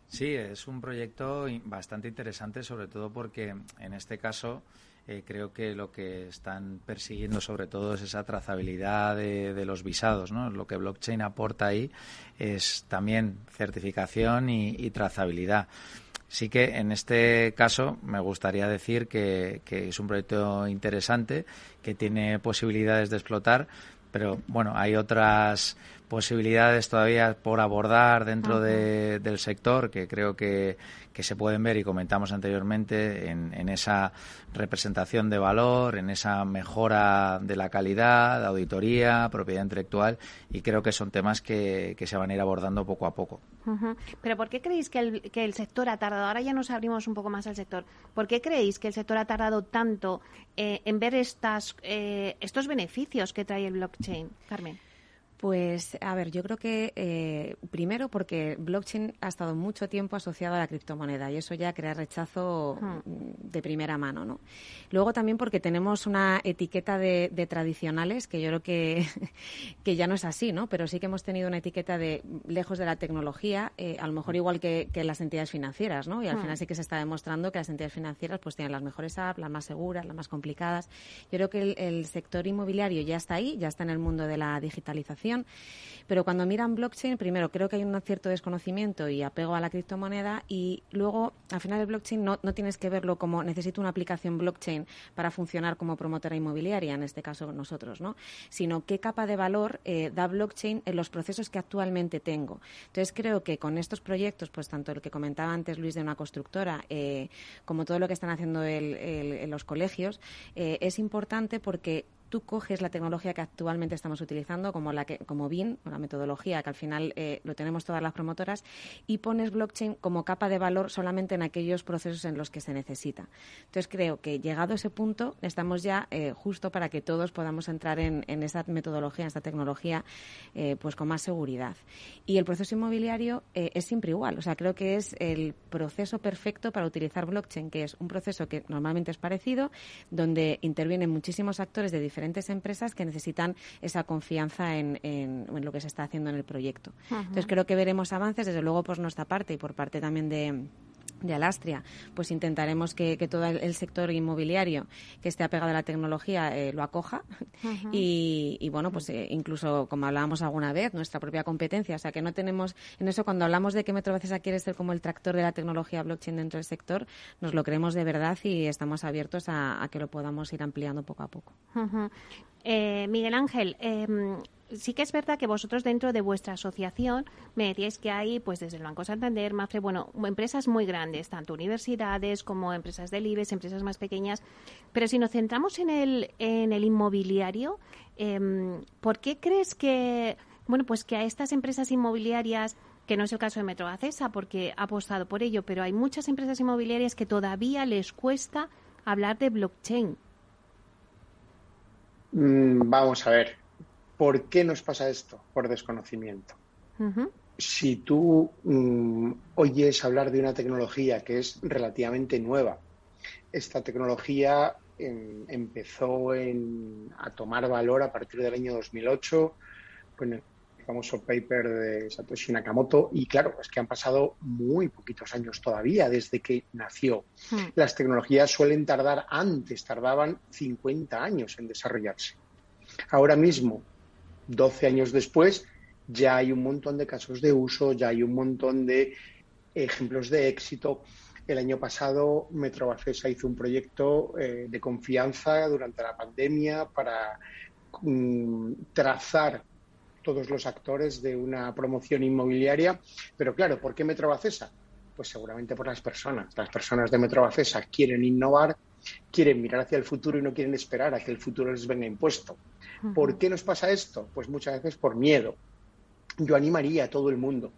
Sí, es un proyecto bastante interesante, sobre todo porque en este caso eh, creo que lo que están persiguiendo sobre todo es esa trazabilidad de, los visados. ¿no? Lo que blockchain aporta ahí es también certificación y trazabilidad. Sí que en este caso me gustaría decir que, es un proyecto interesante, que tiene posibilidades de explotar, pero bueno, hay otras posibilidades todavía por abordar dentro del sector que creo que, que se pueden ver y comentamos anteriormente en, esa representación de valor, en esa mejora de la calidad, auditoría, propiedad intelectual y creo que son temas que, se van a ir abordando poco a poco. Pero ¿por qué creéis que el, que el sector ha tardado? Ahora ya nos abrimos un poco más al sector. ¿Por qué creéis que el sector ha tardado tanto eh, en ver estas, eh, estos beneficios que trae el blockchain, Carmen? Pues, a ver, yo creo que eh, primero porque blockchain ha estado mucho tiempo asociado a la criptomoneda y eso ya crea rechazo de primera mano, ¿no? Luego también porque tenemos una etiqueta de, tradicionales que yo creo que, que, ya no es así, ¿no? Pero sí que hemos tenido una etiqueta de lejos de la tecnología, eh, a lo mejor igual que, las entidades financieras, ¿no? Y al final sí que se está demostrando que las entidades financieras pues tienen las mejores apps, las más seguras, las más complicadas. Yo creo que el sector inmobiliario ya está ahí, ya está en el mundo de la digitalización pero cuando miran blockchain, primero creo que hay un cierto desconocimiento y apego a la criptomoneda y luego, al final, el blockchain no, no tienes que verlo como necesito una aplicación blockchain para funcionar como promotora inmobiliaria, en este caso nosotros, ¿no? Sino qué capa de valor eh, da blockchain en los procesos que actualmente tengo. Entonces, creo que con estos proyectos, pues tanto el que comentaba antes Luis de una constructora, eh, como todo lo que están haciendo en los colegios, eh, es importante porque tú coges la tecnología que actualmente estamos utilizando, como la que, como BIN, la metodología que al final eh, lo tenemos todas las promotoras, y pones blockchain como capa de valor solamente en aquellos procesos en los que se necesita. Entonces creo que llegado a ese punto estamos ya eh, justo para que todos podamos entrar en, en esta metodología, en esta tecnología, eh, pues con más seguridad. Y el proceso inmobiliario es siempre igual. O sea, creo que es el proceso perfecto para utilizar blockchain, que es un proceso que normalmente es parecido, donde intervienen muchísimos actores de diferentes diferentes empresas que necesitan esa confianza en, lo que se está haciendo en el proyecto. Entonces creo que veremos avances, desde luego por nuestra parte y por parte también de de Alastria, pues intentaremos que, todo el sector inmobiliario que esté apegado a la tecnología eh, lo acoja. Y, bueno, pues eh, incluso como hablábamos alguna vez, nuestra propia competencia, o sea que no tenemos, en eso cuando hablamos de que Metro quiere ser como el tractor de la tecnología blockchain dentro del sector, nos lo creemos de verdad y estamos abiertos a, que lo podamos ir ampliando poco a poco. Eh, Miguel Ángel, em, sí que es verdad que vosotros dentro de vuestra asociación me decíais que hay, pues desde el Banco Santander, Mafre, bueno, empresas muy grandes, tanto universidades como empresas del IBEX, empresas más pequeñas. Pero si nos centramos en el, en el inmobiliario, em, ¿por qué crees que, bueno, pues que a estas empresas inmobiliarias que no es el caso de Metro Acesa porque ha apostado por ello, pero hay muchas empresas inmobiliarias que todavía les cuesta hablar de blockchain. Mm, vamos a ver, ¿por qué nos pasa esto? Por desconocimiento. Si tú mm, oyes hablar de una tecnología que es relativamente nueva, esta tecnología em, empezó a tomar valor a partir del año 2008 con el famoso paper de Satoshi Nakamoto y claro, es que han pasado muy poquitos años todavía desde que nació. Hmm. Las tecnologías suelen tardar antes, tardaban 50 años en desarrollarse. Ahora mismo, 12 años después, ya hay un montón de casos de uso, ya hay un montón de ejemplos de éxito. El año pasado, Metrobacesa hizo un proyecto eh, de confianza durante la pandemia para mm, trazar todos los actores de una promoción inmobiliaria. Pero claro, ¿por qué Metrobacesa? Pues seguramente por las personas. Las personas de Metrobacesa quieren innovar, quieren mirar hacia el futuro y no quieren esperar a que el futuro les venga impuesto. ¿Por qué nos pasa esto? Pues muchas veces por miedo. Yo animaría a todo el mundo.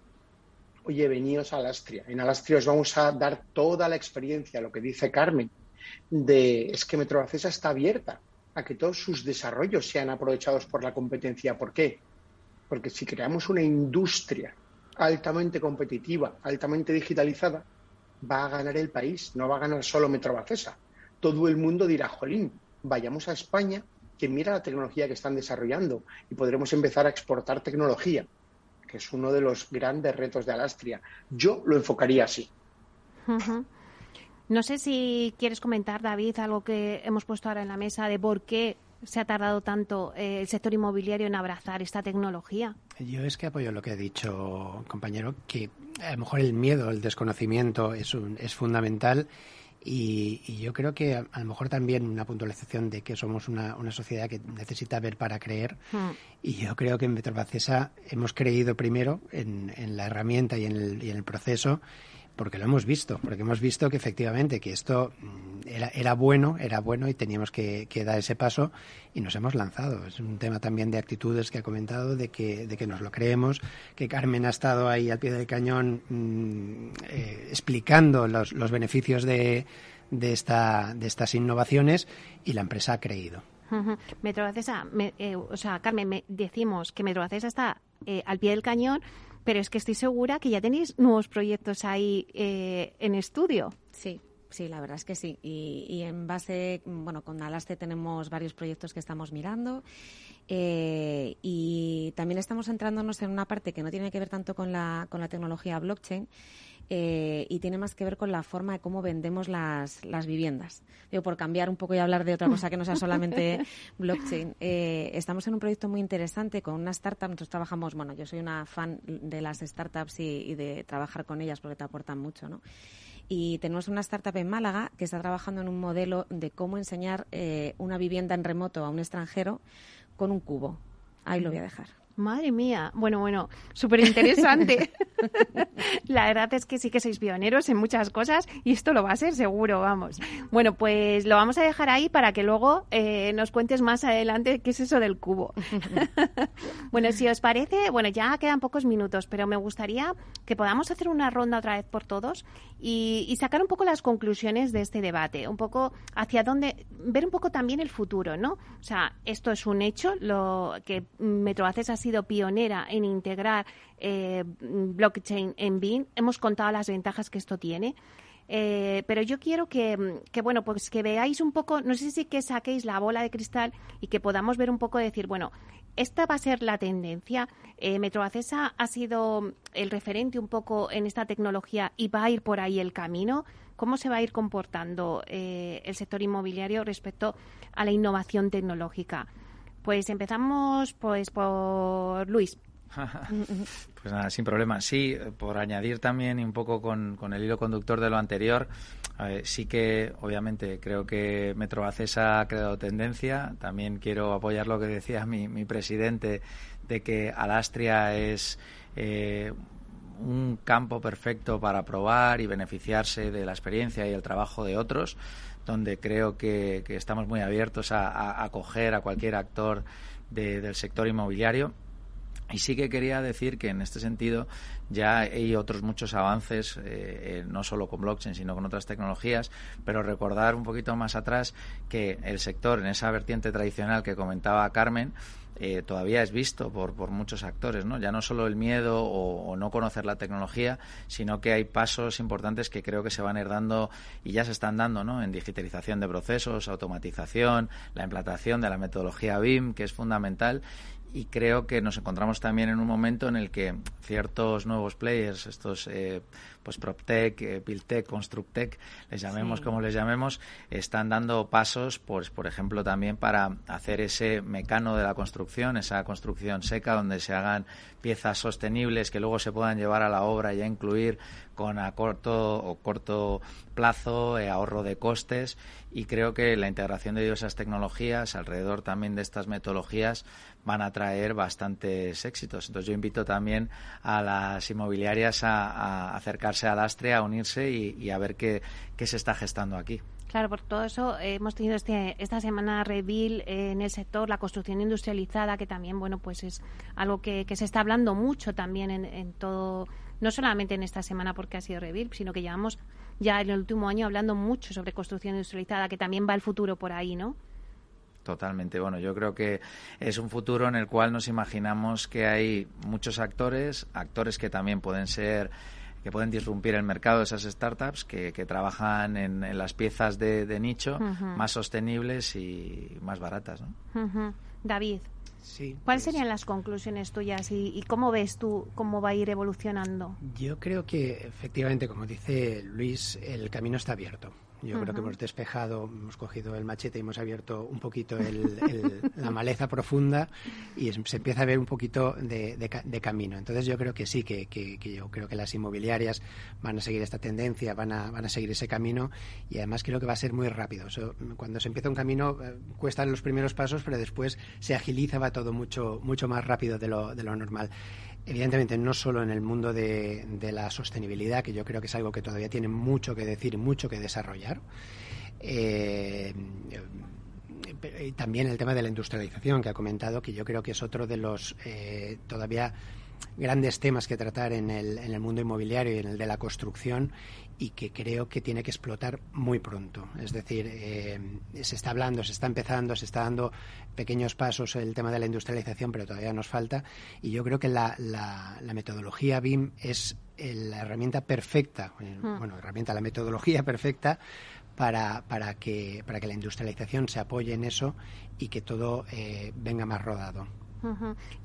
Oye, veníos a Alastria. En Alastria os vamos a dar toda la experiencia, lo que dice Carmen, de es que Metrobacesa está abierta a que todos sus desarrollos sean aprovechados por la competencia. ¿Por qué? Porque si creamos una industria altamente competitiva, altamente digitalizada, va a ganar el país, no va a ganar solo Metrobacesa. Todo el mundo dirá, jolín, vayamos a España que mira la tecnología que están desarrollando y podremos empezar a exportar tecnología, que es uno de los grandes retos de Alastria. Yo lo enfocaría así. No sé si quieres comentar, David, algo que hemos puesto ahora en la mesa de por qué se ha tardado tanto eh, el sector inmobiliario en abrazar esta tecnología. Yo es que apoyo lo que ha dicho, compañero, que a lo mejor el miedo, el desconocimiento es, un, es fundamental y, yo creo que a, lo mejor también una puntualización de que somos una, una sociedad que necesita ver para creer. Hmm. Y yo creo que en Metrobacesa hemos creído primero en, en la herramienta y en, el, y en el proceso porque lo hemos visto, porque hemos visto que efectivamente que esto mm, era, era bueno, era bueno y teníamos que, dar ese paso y nos hemos lanzado. Es un tema también de actitudes que ha comentado, de que, de que nos lo creemos, que Carmen ha estado ahí al pie del cañón mm, eh, explicando los, los beneficios de, de, esta, de estas innovaciones y la empresa ha creído. Metrobacesa, eh, o sea, Carmen, me, decimos que Metrobacesa está eh, al pie del cañón pero es que estoy segura que ya tenéis nuevos proyectos ahí eh, en estudio. Sí. Sí, la verdad es que sí. Y, en base, bueno, con Alaste tenemos varios proyectos que estamos mirando eh, y también estamos centrándonos en una parte que no tiene que ver tanto con la, con la tecnología blockchain, eh, y tiene más que ver con la forma de cómo vendemos las, las viviendas. Digo, por cambiar un poco y hablar de otra cosa que no sea solamente blockchain. Eh, estamos en un proyecto muy interesante con una startup. Nosotros trabajamos, bueno, yo soy una fan de las startups y, de trabajar con ellas porque te aportan mucho, ¿no? Y tenemos una startup en Málaga que está trabajando en un modelo de cómo enseñar eh, una vivienda en remoto a un extranjero con un cubo. Ahí lo voy a dejar. Madre mía. Bueno, bueno, súper interesante. la verdad es que sí que sois pioneros en muchas cosas y esto lo va a ser seguro, vamos. Bueno, pues lo vamos a dejar ahí para que luego eh, nos cuentes más adelante qué es eso del cubo. bueno, si os parece, bueno, ya quedan pocos minutos, pero me gustaría que podamos hacer una ronda otra vez por todos y, sacar un poco las conclusiones de este debate, un poco hacia dónde, ver un poco también el futuro, ¿no? O sea, esto es un hecho, lo que Metroaces ha sido pionera en integrar eh, blockchain en BIN. Hemos contado las ventajas que esto tiene. Eh, pero yo quiero que, bueno, pues que veáis un poco, no sé si que saquéis la bola de cristal y que podamos ver un poco decir, bueno, esta va a ser la tendencia. Eh, Metroacesa ha sido el referente un poco en esta tecnología y va a ir por ahí el camino. ¿Cómo se va a ir comportando eh, el sector inmobiliario respecto a la innovación tecnológica? Pues empezamos pues por Luis. Pues nada, sin problema. Sí, por añadir también un poco con, con el hilo conductor de lo anterior, sí que obviamente creo que Metrobacesa ha creado tendencia. También quiero apoyar lo que decía mi, presidente de que Alastria es eh, un campo perfecto para probar y beneficiarse de la experiencia y el trabajo de otros, donde creo que, estamos muy abiertos a, acoger a cualquier actor del sector inmobiliario. Y sí que quería decir que en este sentido ya hay otros muchos avances, eh, no solo con blockchain, sino con otras tecnologías, pero recordar un poquito más atrás que el sector, en esa vertiente tradicional que comentaba Carmen, eh, todavía es visto por, por muchos actores, ¿no? Ya no solo el miedo o, no conocer la tecnología, sino que hay pasos importantes que creo que se van a ir dando y ya se están dando, ¿no? En digitalización de procesos, automatización, la implantación de la metodología BIM, que es fundamental y creo que nos encontramos también en un momento en el que ciertos nuevos players, estos eh, pues PropTech, eh, BuildTech, ConstructTech, les llamemos como les llamemos, están dando pasos, pues por ejemplo también para hacer ese mecano de la construcción, esa construcción seca donde se hagan piezas sostenibles que luego se puedan llevar a la obra y a incluir con a corto o corto plazo, eh, ahorro de costes y creo que la integración de diversas tecnologías alrededor también de estas metodologías van a traer bastantes éxitos. Entonces yo invito también a las inmobiliarias a, acercarse a Lastria, a unirse y, a ver qué, se está gestando aquí. Claro, por todo eso eh, hemos tenido este, esta semana Revil en el sector, la construcción industrializada, que también, bueno, pues es algo que, se está hablando mucho también en, en todo no solamente en esta semana porque ha sido Revil, sino que llevamos ya en el último año hablando mucho sobre construcción industrializada, que también va el futuro por ahí, ¿no? Totalmente. Bueno, yo creo que es un futuro en el cual nos imaginamos que hay muchos actores, actores que también pueden ser que pueden disrumpir el mercado de esas startups que, trabajan en, las piezas de, nicho más sostenibles y más baratas. ¿no? David, ¿Cuáles pues serían las conclusiones tuyas y, cómo ves tú cómo va a ir evolucionando? Yo creo que efectivamente, como dice Luis, el camino está abierto. Yo creo que hemos despejado, hemos cogido el machete y hemos abierto un poquito la maleza profunda y se empieza a ver un poquito de, camino. Entonces yo creo que sí, que, yo creo que las inmobiliarias van a seguir esta tendencia, van a, van a seguir ese camino y además creo que va a ser muy rápido. cuando se empieza un camino eh, cuestan los primeros pasos, pero después se agiliza, va todo mucho, mucho más rápido de lo, de lo normal evidentemente no solo en el mundo de, la sostenibilidad, que yo creo que es algo que todavía tiene mucho que decir y mucho que desarrollar. Eh, también el tema de la industrialización que ha comentado, que yo creo que es otro de los eh, todavía grandes temas que tratar en el, en el mundo inmobiliario y en el de la construcción y que creo que tiene que explotar muy pronto. Es decir, eh, se está hablando, se está empezando, se está dando pequeños pasos el tema de la industrialización, pero todavía nos falta. Y yo creo que la, la, metodología BIM es la herramienta perfecta, eh, hmm. bueno, herramienta, la metodología perfecta para, para, que, para que la industrialización se apoye en eso y que todo eh, venga más rodado.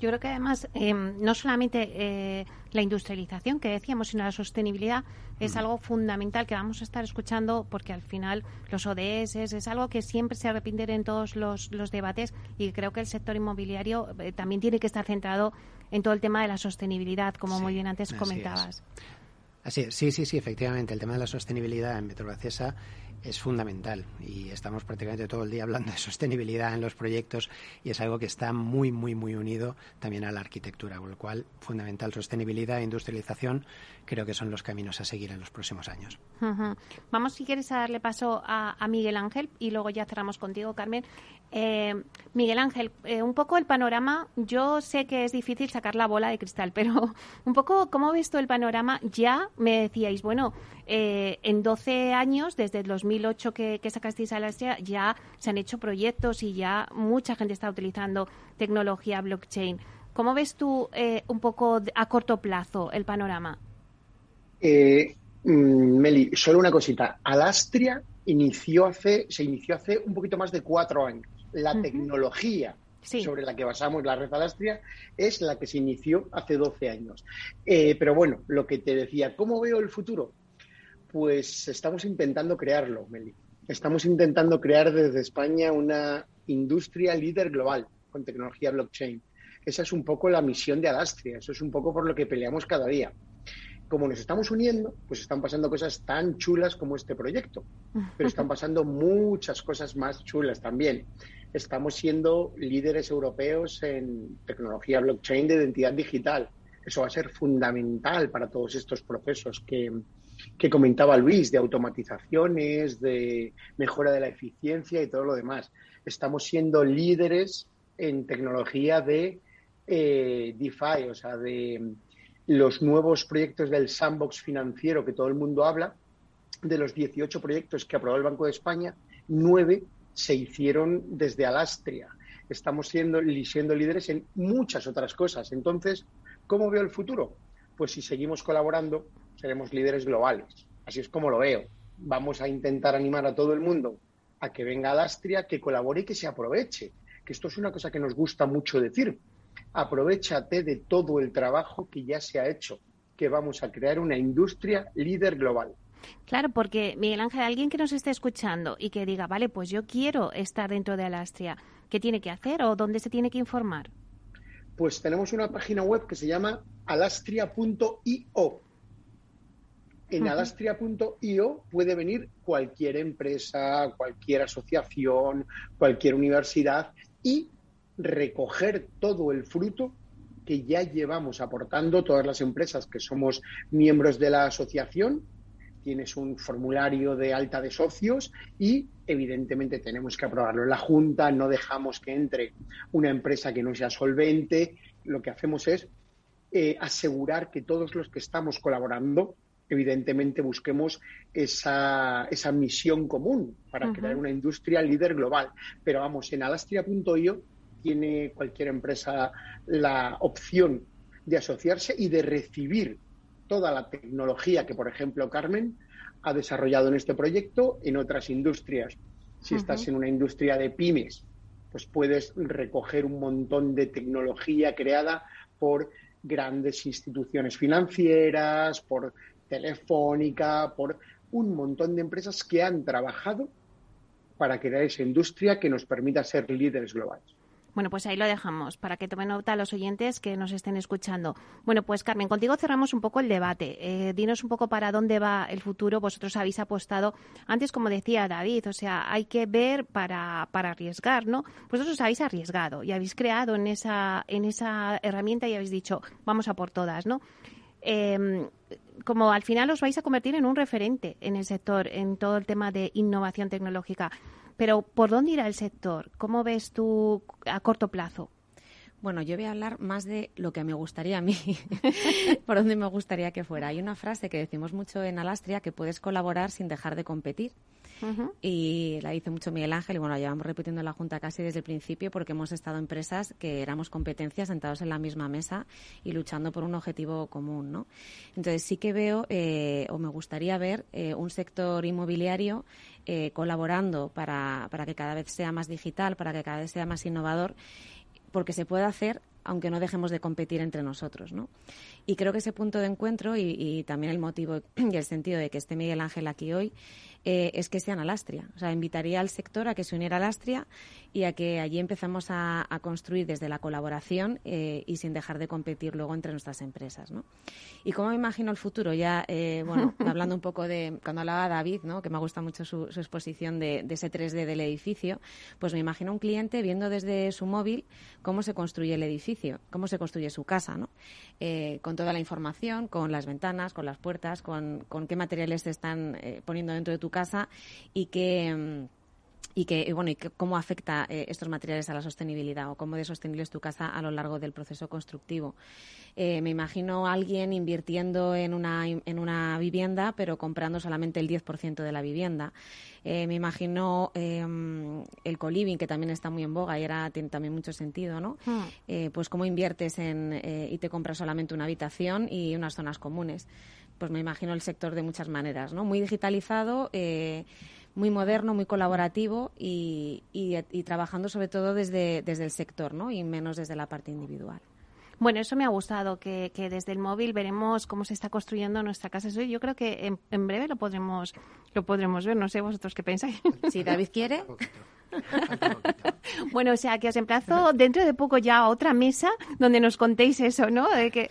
Yo creo que además em, no solamente eh, la industrialización que decíamos, sino la sostenibilidad es algo fundamental que vamos a estar escuchando porque al final los ODS es algo que siempre se repite en todos los, debates y creo que el sector inmobiliario eh, también tiene que estar centrado en todo el tema de la sostenibilidad, como muy bien antes comentabas. Así sí, sí, sí, efectivamente. El tema de la sostenibilidad en Metrobacesa es fundamental y estamos prácticamente todo el día hablando de sostenibilidad en los proyectos y es algo que está muy, muy, muy unido también a la arquitectura, con lo cual fundamental sostenibilidad e industrialización creo que son los caminos a seguir en los próximos años. Vamos, si quieres, a darle paso a, Miguel Ángel y luego ya cerramos contigo, Carmen. Eh, Miguel Ángel, eh, un poco el panorama, yo sé que es difícil sacar la bola de cristal, pero un poco, ¿cómo ves tú el panorama? Ya me decíais, bueno, eh, en 12 años, desde el 2008 que, que sacasteis a la ya se han hecho proyectos y ya mucha gente está utilizando tecnología blockchain. ¿Cómo ves tú un poco a corto plazo el panorama? Mm, Meli, solo una cosita. Alastria inició hace, se inició hace un poquito más de cuatro años la tecnología sobre la que basamos la red Alastria es la que se inició hace 12 años. Eh, pero bueno, lo que te decía, ¿cómo veo el futuro? Pues estamos intentando crearlo, Meli. Estamos intentando crear desde España una industria líder global con tecnología blockchain. esa es un poco la misión de Alastria, eso es un poco por lo que peleamos cada día. Como nos estamos uniendo, pues están pasando cosas tan chulas como este proyecto, pero están pasando muchas cosas más chulas también. Estamos siendo líderes europeos en tecnología blockchain de identidad digital. Eso va a ser fundamental para todos estos procesos que, que comentaba Luis, de automatizaciones, de mejora de la eficiencia y todo lo demás. Estamos siendo líderes en tecnología de eh, DeFi, o sea, de los nuevos proyectos del sandbox financiero que todo el mundo habla. De los 18 proyectos que aprobó el Banco de España, nueve se hicieron desde Alastria. Estamos siendo, siendo líderes en muchas otras cosas. Entonces, ¿cómo veo el futuro? Pues si seguimos colaborando, seremos líderes globales. Así es como lo veo. Vamos a intentar animar a todo el mundo a que venga a Alastria, que colabore y que se aproveche. Que esto es una cosa que nos gusta mucho decir. Aprovechate de todo el trabajo que ya se ha hecho, que vamos a crear una industria líder global. Claro, porque Miguel Ángel, alguien que nos esté escuchando y que diga, vale, pues yo quiero estar dentro de Alastria, ¿qué tiene que hacer o dónde se tiene que informar? Pues tenemos una página web que se llama alastria.io. En alastria.io puede venir cualquier empresa, cualquier asociación, cualquier universidad y recoger todo el fruto que ya llevamos aportando todas las empresas que somos miembros de la asociación. Tienes un formulario de alta de socios y evidentemente tenemos que aprobarlo en la Junta, no dejamos que entre una empresa que no sea solvente. Lo que hacemos es eh, asegurar que todos los que estamos colaborando evidentemente busquemos esa, esa misión común para crear una industria líder global. Pero vamos, en alastria.io tiene cualquier empresa la opción de asociarse y de recibir toda la tecnología que, por ejemplo, Carmen ha desarrollado en este proyecto en otras industrias. Si estás en una industria de pymes, pues puedes recoger un montón de tecnología creada por grandes instituciones financieras, por Telefónica, por un montón de empresas que han trabajado para crear esa industria que nos permita ser líderes globales. Bueno, pues ahí lo dejamos para que tomen nota los oyentes que nos estén escuchando. Bueno, pues Carmen, contigo cerramos un poco el debate. Eh, dinos un poco para dónde va el futuro. Vosotros habéis apostado, antes como decía David, o sea, hay que ver para, para arriesgar, ¿no? Vosotros habéis arriesgado y habéis creado en esa, en esa herramienta y habéis dicho, vamos a por todas, ¿no? Eh, como al final os vais a convertir en un referente en el sector, en todo el tema de innovación tecnológica. Pero ¿por dónde irá el sector? ¿Cómo ves tú a corto plazo? Bueno, yo voy a hablar más de lo que me gustaría a mí, por dónde me gustaría que fuera. Hay una frase que decimos mucho en Alastria, que puedes colaborar sin dejar de competir. Y la dice mucho Miguel Ángel, y bueno, la llevamos repitiendo en la Junta casi desde el principio porque hemos estado empresas que éramos competencias sentados en la misma mesa y luchando por un objetivo común, ¿no? Entonces sí que veo, eh, o me gustaría ver, eh, un sector inmobiliario eh, colaborando para, para que cada vez sea más digital, para que cada vez sea más innovador porque se puede hacer aunque no dejemos de competir entre nosotros, ¿no? Y creo que ese punto de encuentro y, y también el motivo y el sentido de que esté Miguel Ángel aquí hoy eh, es que sean Alastria. O sea, invitaría al sector a que se uniera a Alastria y a que allí empezamos a, construir desde la colaboración eh, y sin dejar de competir luego entre nuestras empresas. ¿no? Y cómo me imagino el futuro, ya, eh, bueno, hablando un poco de, cuando hablaba David, ¿no? que me gusta mucho su, exposición de, ese 3D del edificio, pues me imagino un cliente viendo desde su móvil cómo se construye el edificio, cómo se construye su casa, ¿no? con toda la información, con las ventanas, con las puertas, con, con qué materiales se están poniendo dentro de tu casa y que mm, y que bueno y cómo afecta eh, estos materiales a la sostenibilidad o cómo de sostenible es tu casa a lo largo del proceso constructivo. Eh, me imagino a alguien invirtiendo en una, en una vivienda pero comprando solamente el 10% de la vivienda. Eh, me imagino em, el co-living que también está muy en boga y ahora tiene también mucho sentido, ¿no? Hmm. pues cómo inviertes en, y te compras solamente una habitación y unas zonas comunes pues me imagino el sector de muchas maneras, ¿no? Muy digitalizado, eh, muy moderno, muy colaborativo y, trabajando sobre todo desde, desde el sector, ¿no? Y menos desde la parte individual. Bueno, eso me ha gustado, que, desde el móvil veremos cómo se está construyendo nuestra casa. Yo creo que en, breve lo podremos, lo podremos ver. No sé vosotros qué pensáis. Si David quiere. bueno, o sea, que os emplazo dentro de poco ya a otra mesa donde nos contéis eso, ¿no? De que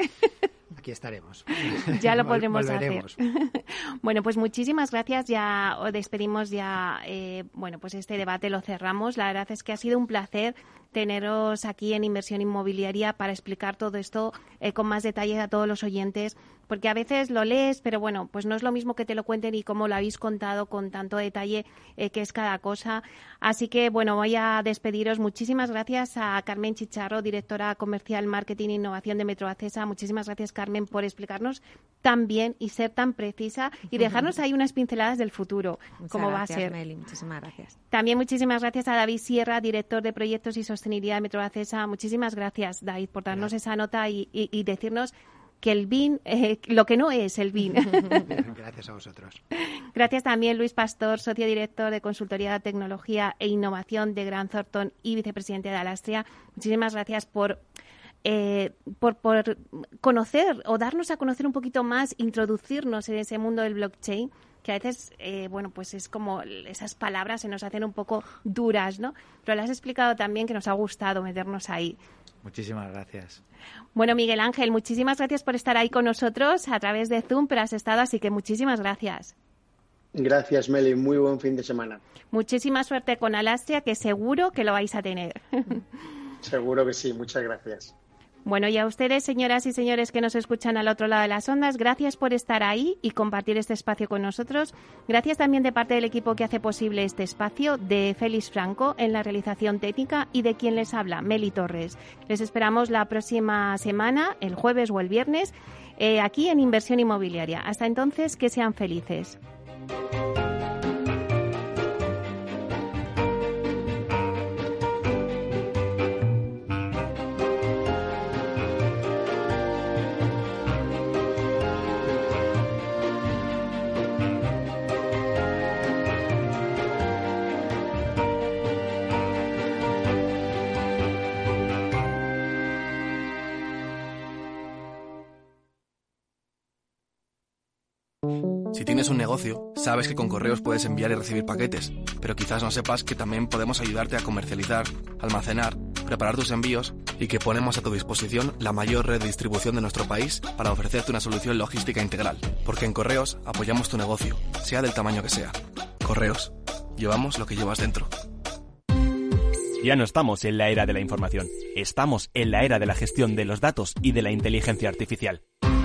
aquí estaremos. Ya lo podremos hacer. bueno, pues muchísimas gracias. Ya os despedimos ya. Eh, bueno, pues este debate lo cerramos. La verdad es que ha sido un placer teneros aquí en Inversión Inmobiliaria para explicar todo esto eh, con más detalle a todos los oyentes porque a veces lo lees, pero bueno, pues no es lo mismo que te lo cuenten y como lo habéis contado con tanto detalle eh, que es cada cosa. Así que bueno, voy a despediros. Muchísimas gracias a Carmen Chicharro, directora comercial, marketing e innovación de Metro Acesa. Muchísimas gracias, Carmen, por explicarnos tan bien y ser tan precisa y dejarnos ahí unas pinceladas del futuro, cómo va a ser. Meli, muchísimas gracias. También muchísimas gracias a David Sierra, director de proyectos y sostenibilidad de Metro Acesa. Muchísimas gracias, David, por darnos esa nota y, y decirnos que el BIN, eh, lo que no es el BIN. Gracias a vosotros. Gracias también Luis Pastor, socio director de Consultoría de Tecnología e Innovación de Gran Thornton y vicepresidente de Alastria. Muchísimas gracias por, eh, por, por conocer o darnos a conocer un poquito más, introducirnos en ese mundo del blockchain que a veces, eh, bueno, pues es como esas palabras se nos hacen un poco duras, ¿no? Pero le has explicado también que nos ha gustado meternos ahí. Muchísimas gracias. Bueno, Miguel Ángel, muchísimas gracias por estar ahí con nosotros a través de Zoom, pero has estado, así que muchísimas gracias. Gracias, Meli. Muy buen fin de semana. Muchísima suerte con Alastria, que seguro que lo vais a tener. Seguro que sí. Muchas gracias. Bueno, y a ustedes, señoras y señores que nos escuchan al otro lado de las ondas, gracias por estar ahí y compartir este espacio con nosotros. Gracias también de parte del equipo que hace posible este espacio, de Félix Franco en la realización técnica y de quien les habla, Meli Torres. Les esperamos la próxima semana, el jueves o el viernes, eh, aquí en Inversión Inmobiliaria. Hasta entonces, que sean felices. Un negocio, sabes que con correos puedes enviar y recibir paquetes, pero quizás no sepas que también podemos ayudarte a comercializar, almacenar, preparar tus envíos y que ponemos a tu disposición la mayor red de distribución de nuestro país para ofrecerte una solución logística integral. Porque en correos apoyamos tu negocio, sea del tamaño que sea. Correos, llevamos lo que llevas dentro. Ya no estamos en la era de la información, estamos en la era de la gestión de los datos y de la inteligencia artificial.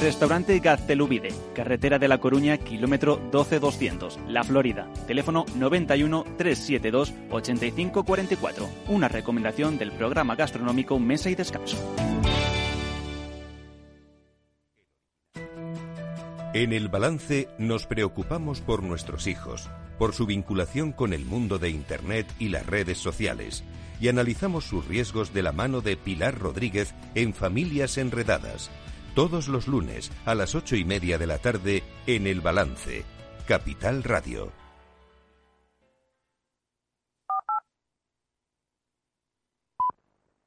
Restaurante Gaztelubide, carretera de La Coruña, kilómetro 12200, La Florida. Teléfono 91 372 8544. Una recomendación del programa gastronómico Mesa y Descanso. En el balance nos preocupamos por nuestros hijos, por su vinculación con el mundo de Internet y las redes sociales y analizamos sus riesgos de la mano de Pilar Rodríguez en Familias Enredadas. Todos los lunes a las ocho y media de la tarde en El Balance, Capital Radio.